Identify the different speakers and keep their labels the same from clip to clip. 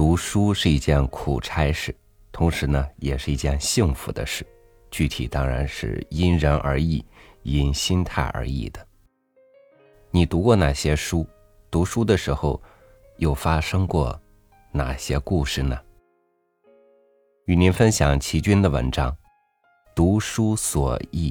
Speaker 1: 读书是一件苦差事，同时呢，也是一件幸福的事。具体当然是因人而异，因心态而异的。你读过哪些书？读书的时候，又发生过哪些故事呢？与您分享齐军的文章《读书所忆》。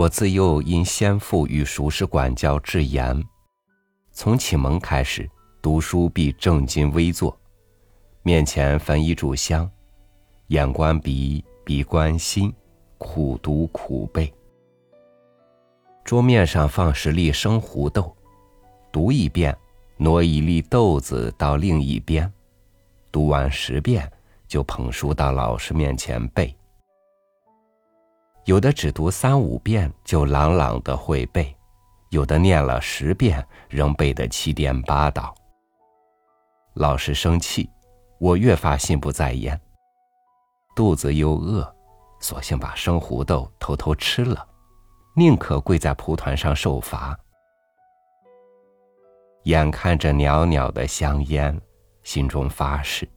Speaker 1: 我自幼因先父与熟识管教至严，从启蒙开始，读书必正襟危坐，面前焚一炷香。眼观鼻，鼻观心，苦读苦背。桌面上放十粒生胡豆，读一遍，挪一粒豆子到另一边，读完十遍，就捧书到老师面前背。有的只读三五遍就朗朗的会背，有的念了十遍仍背得七颠八倒。老师生气，我越发心不在焉。肚子又饿，索性把生胡豆偷偷吃了，宁可跪在蒲团上受罚。眼看着袅袅的香烟，心中发誓，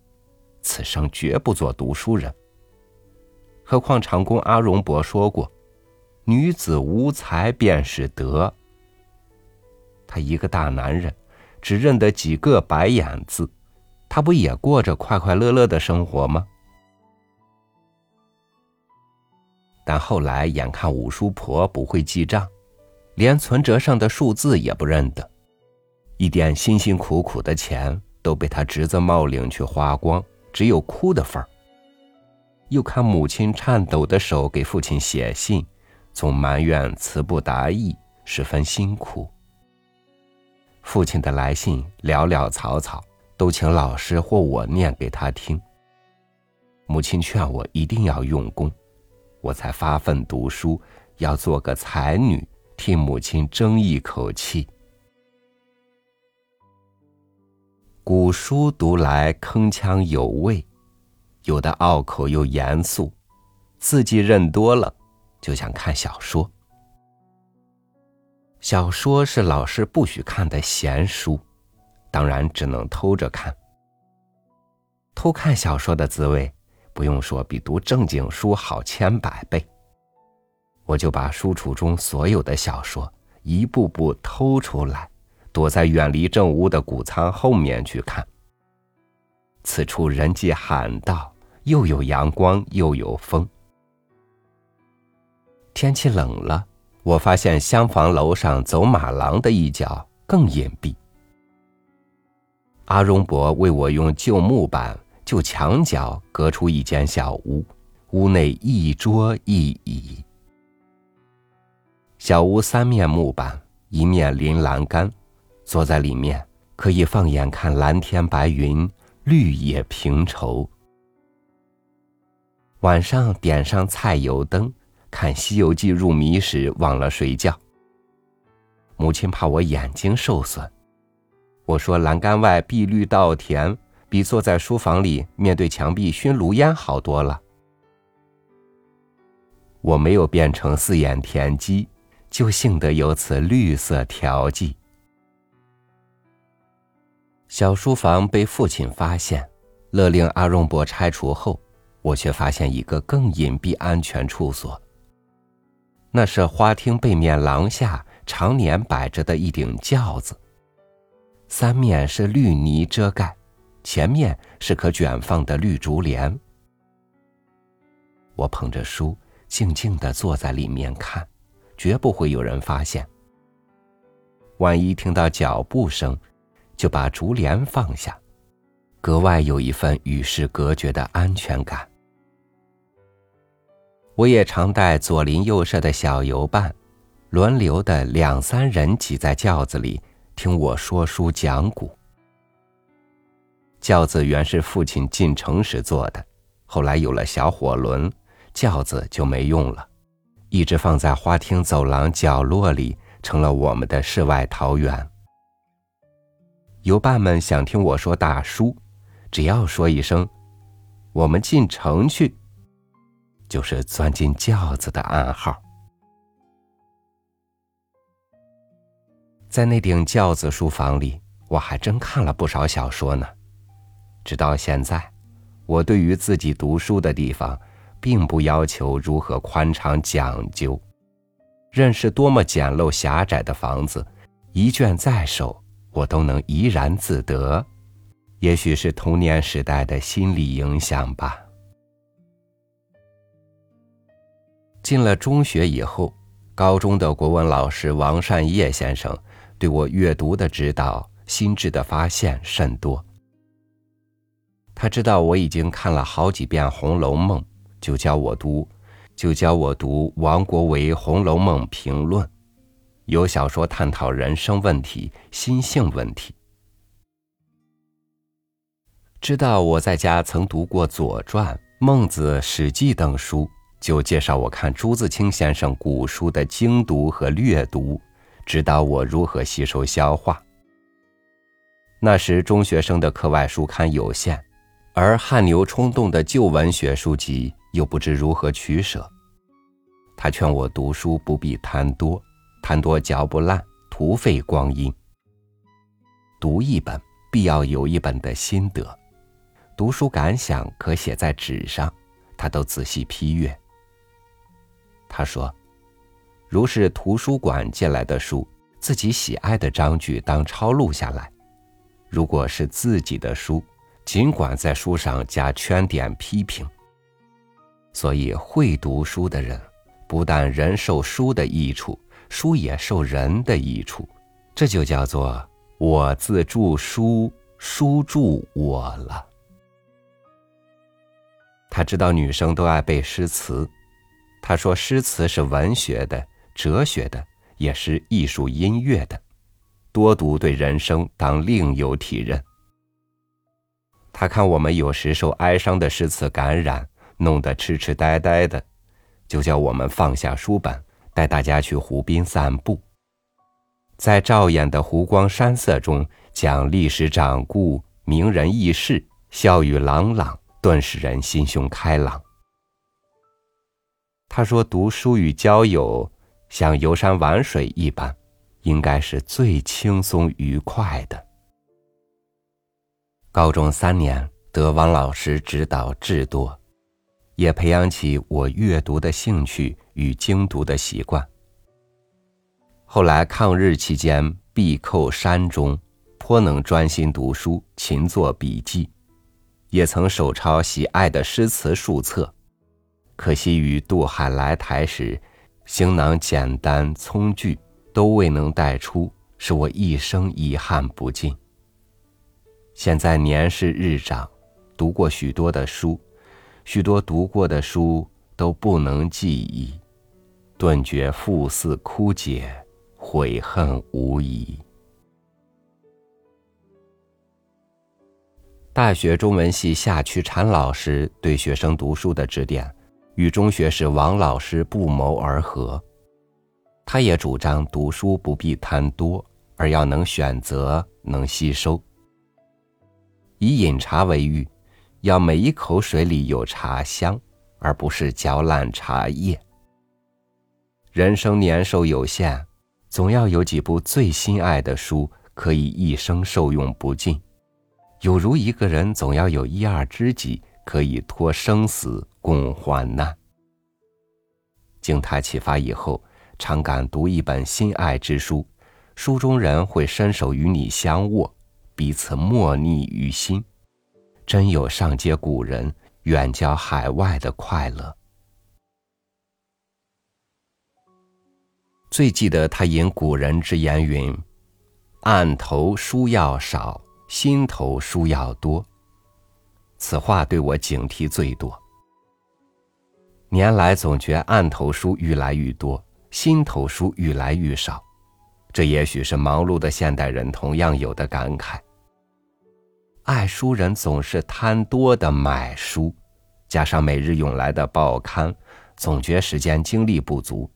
Speaker 1: 此生绝不做读书人。何况长工阿荣伯说过：“女子无才便是德。”他一个大男人，只认得几个白眼字，他不也过着快快乐乐的生活吗？但后来眼看五叔婆不会记账，连存折上的数字也不认得，一点辛辛苦苦的钱都被他侄子冒领去花光，只有哭的份儿。又看母亲颤抖的手给父亲写信，总埋怨词不达意，十分辛苦。父亲的来信潦潦草草，都请老师或我念给他听。母亲劝我一定要用功。我才发奋读书，要做个才女，替母亲争一口气。古书读来铿锵有味，有的拗口又严肃，字迹认多了，就想看小说。小说是老师不许看的闲书，当然只能偷着看。偷看小说的滋味。不用说，比读正经书好千百倍。我就把书橱中所有的小说一步步偷出来，躲在远离正屋的谷仓后面去看。此处人迹罕到，又有阳光，又有风。天气冷了，我发现厢房楼上走马廊的一角更隐蔽。阿荣伯为我用旧木板。就墙角隔出一间小屋，屋内一桌一椅。小屋三面木板，一面临栏杆，坐在里面可以放眼看蓝天白云、绿野平畴。晚上点上菜油灯，看《西游记》入迷时忘了睡觉。母亲怕我眼睛受损，我说栏杆外碧绿稻田。比坐在书房里面对墙壁熏炉烟好多了。我没有变成四眼田鸡，就幸得有此绿色调剂。小书房被父亲发现，勒令阿荣伯拆除后，我却发现一个更隐蔽安全处所。那是花厅背面廊下常年摆着的一顶轿子，三面是绿泥遮盖。前面是可卷放的绿竹帘，我捧着书，静静的坐在里面看，绝不会有人发现。万一听到脚步声，就把竹帘放下，格外有一份与世隔绝的安全感。我也常带左邻右舍的小游伴，轮流的两三人挤在轿子里，听我说书讲古。轿子原是父亲进城时坐的，后来有了小火轮，轿子就没用了，一直放在花厅走廊角落里，成了我们的世外桃源。游伴们想听我说大书，只要说一声“我们进城去”，就是钻进轿子的暗号。在那顶轿子书房里，我还真看了不少小说呢。直到现在，我对于自己读书的地方，并不要求如何宽敞讲究。认识多么简陋狭窄的房子，一卷在手，我都能怡然自得。也许是童年时代的心理影响吧。进了中学以后，高中的国文老师王善业先生对我阅读的指导、心智的发现甚多。他知道我已经看了好几遍《红楼梦》，就教我读。就教我读王国维《红楼梦评论》，有小说探讨人生问题、心性问题。知道我在家曾读过《左传》《孟子》《史记》等书，就介绍我看朱自清先生古书的精读和略读，指导我如何吸收消化。那时中学生的课外书刊有限，而汗牛充栋的旧文学书籍。又不知如何取舍，他劝我读书不必贪多，贪多嚼不烂，徒费光阴。读一本必要有一本的心得，读书感想可写在纸上，他都仔细批阅。他说，如是图书馆借来的书，自己喜爱的章句当抄录下来；如果是自己的书，尽管在书上加圈点批评。所以，会读书的人，不但人受书的益处，书也受人的益处，这就叫做我自助书，书助我了。他知道女生都爱背诗词，他说诗词是文学的、哲学的，也是艺术音乐的，多读对人生当另有体认。他看我们有时受哀伤的诗词感染。弄得痴痴呆呆的，就叫我们放下书本，带大家去湖边散步。在照眼的湖光山色中，讲历史掌故、名人轶事，笑语朗朗，顿使人心胸开朗。他说：“读书与交友，像游山玩水一般，应该是最轻松愉快的。”高中三年，得王老师指导至多。也培养起我阅读的兴趣与精读的习惯。后来抗日期间闭寇山中，颇能专心读书，勤做笔记，也曾手抄喜爱的诗词数册。可惜于渡海来台时，行囊简单葱具，都未能带出，使我一生遗憾不尽。现在年事日长，读过许多的书。许多读过的书都不能记忆，顿觉复似枯竭，悔恨无已。大学中文系夏曲禅老师对学生读书的指点，与中学时王老师不谋而合。他也主张读书不必贪多，而要能选择，能吸收。以饮茶为喻。要每一口水里有茶香，而不是嚼烂茶叶。人生年寿有限，总要有几部最心爱的书，可以一生受用不尽；有如一个人，总要有一二知己，可以托生死共患难。经他启发以后，常感读一本心爱之书，书中人会伸手与你相握，彼此默逆于心。真有上接古人、远交海外的快乐。最记得他引古人之言云：“案头书要少，心头书要多。”此话对我警惕最多。年来总觉案头书愈来愈多，心头书愈来愈少，这也许是忙碌的现代人同样有的感慨。爱书人总是贪多的买书，加上每日涌来的报刊，总觉时间精力不足，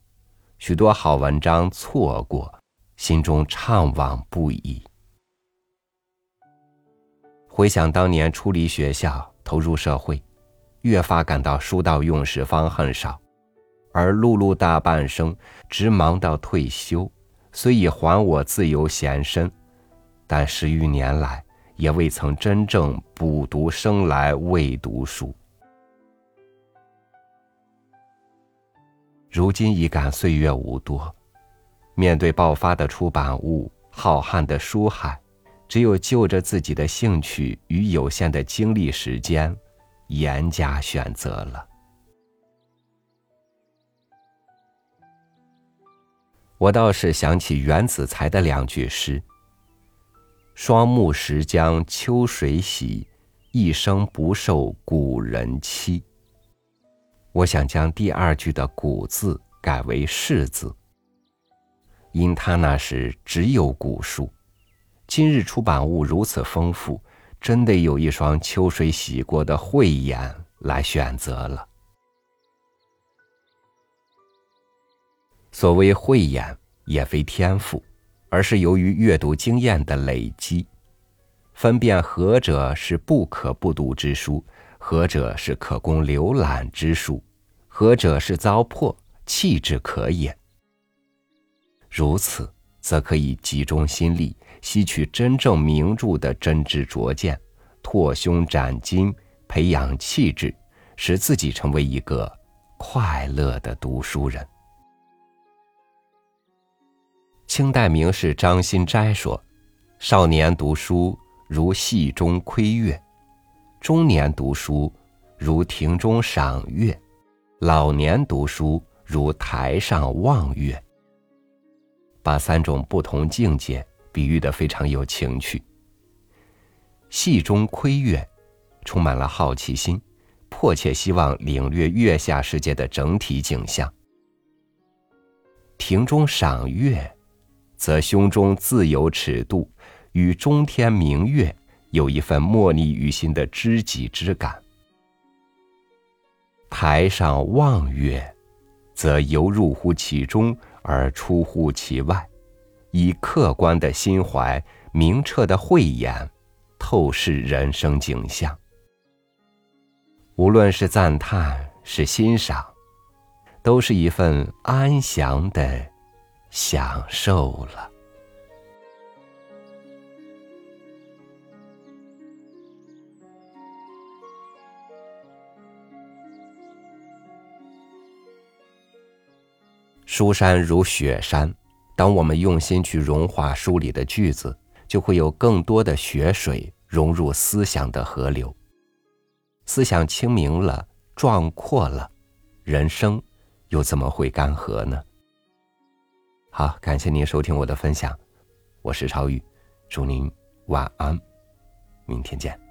Speaker 1: 许多好文章错过，心中怅惘不已。回想当年出离学校，投入社会，越发感到书到用时方恨少，而碌碌大半生，直忙到退休，虽已还我自由闲身，但十余年来也未曾真正补读生来未读书。如今已感岁月无多，面对爆发的出版物、浩瀚的书海，只有就着自己的兴趣与有限的精力时间，严加选择了。我倒是想起袁子才的两句诗：“双目时将秋水洗，一生不受古人欺。”我想将第二句的“古”字改为“世”字，因他那时只有古书，今日出版物如此丰富，真得有一双秋水洗过的慧眼来选择了。所谓慧眼，也非天赋，而是由于阅读经验的累积，分辨何者是不可不读之书。何者是可供浏览之书？何者是糟粕弃之可也？如此，则可以集中心力，吸取真正名著的真知灼见，拓胸展襟，培养气质，使自己成为一个快乐的读书人。清代名士张心斋说：“少年读书如戏中窥月。”中年读书如庭中赏月，老年读书如台上望月。把三种不同境界比喻的非常有情趣。戏中窥月，充满了好奇心，迫切希望领略月下世界的整体景象。庭中赏月，则胸中自有尺度，与中天明月。有一份莫逆于心的知己之感。台上望月，则游入乎其中而出乎其外，以客观的心怀、明澈的慧眼，透视人生景象。无论是赞叹是欣赏，都是一份安详的享受了。书山如雪山，当我们用心去融化书里的句子，就会有更多的雪水融入思想的河流。思想清明了，壮阔了，人生又怎么会干涸呢？好，感谢您收听我的分享，我是超宇，祝您晚安，明天见。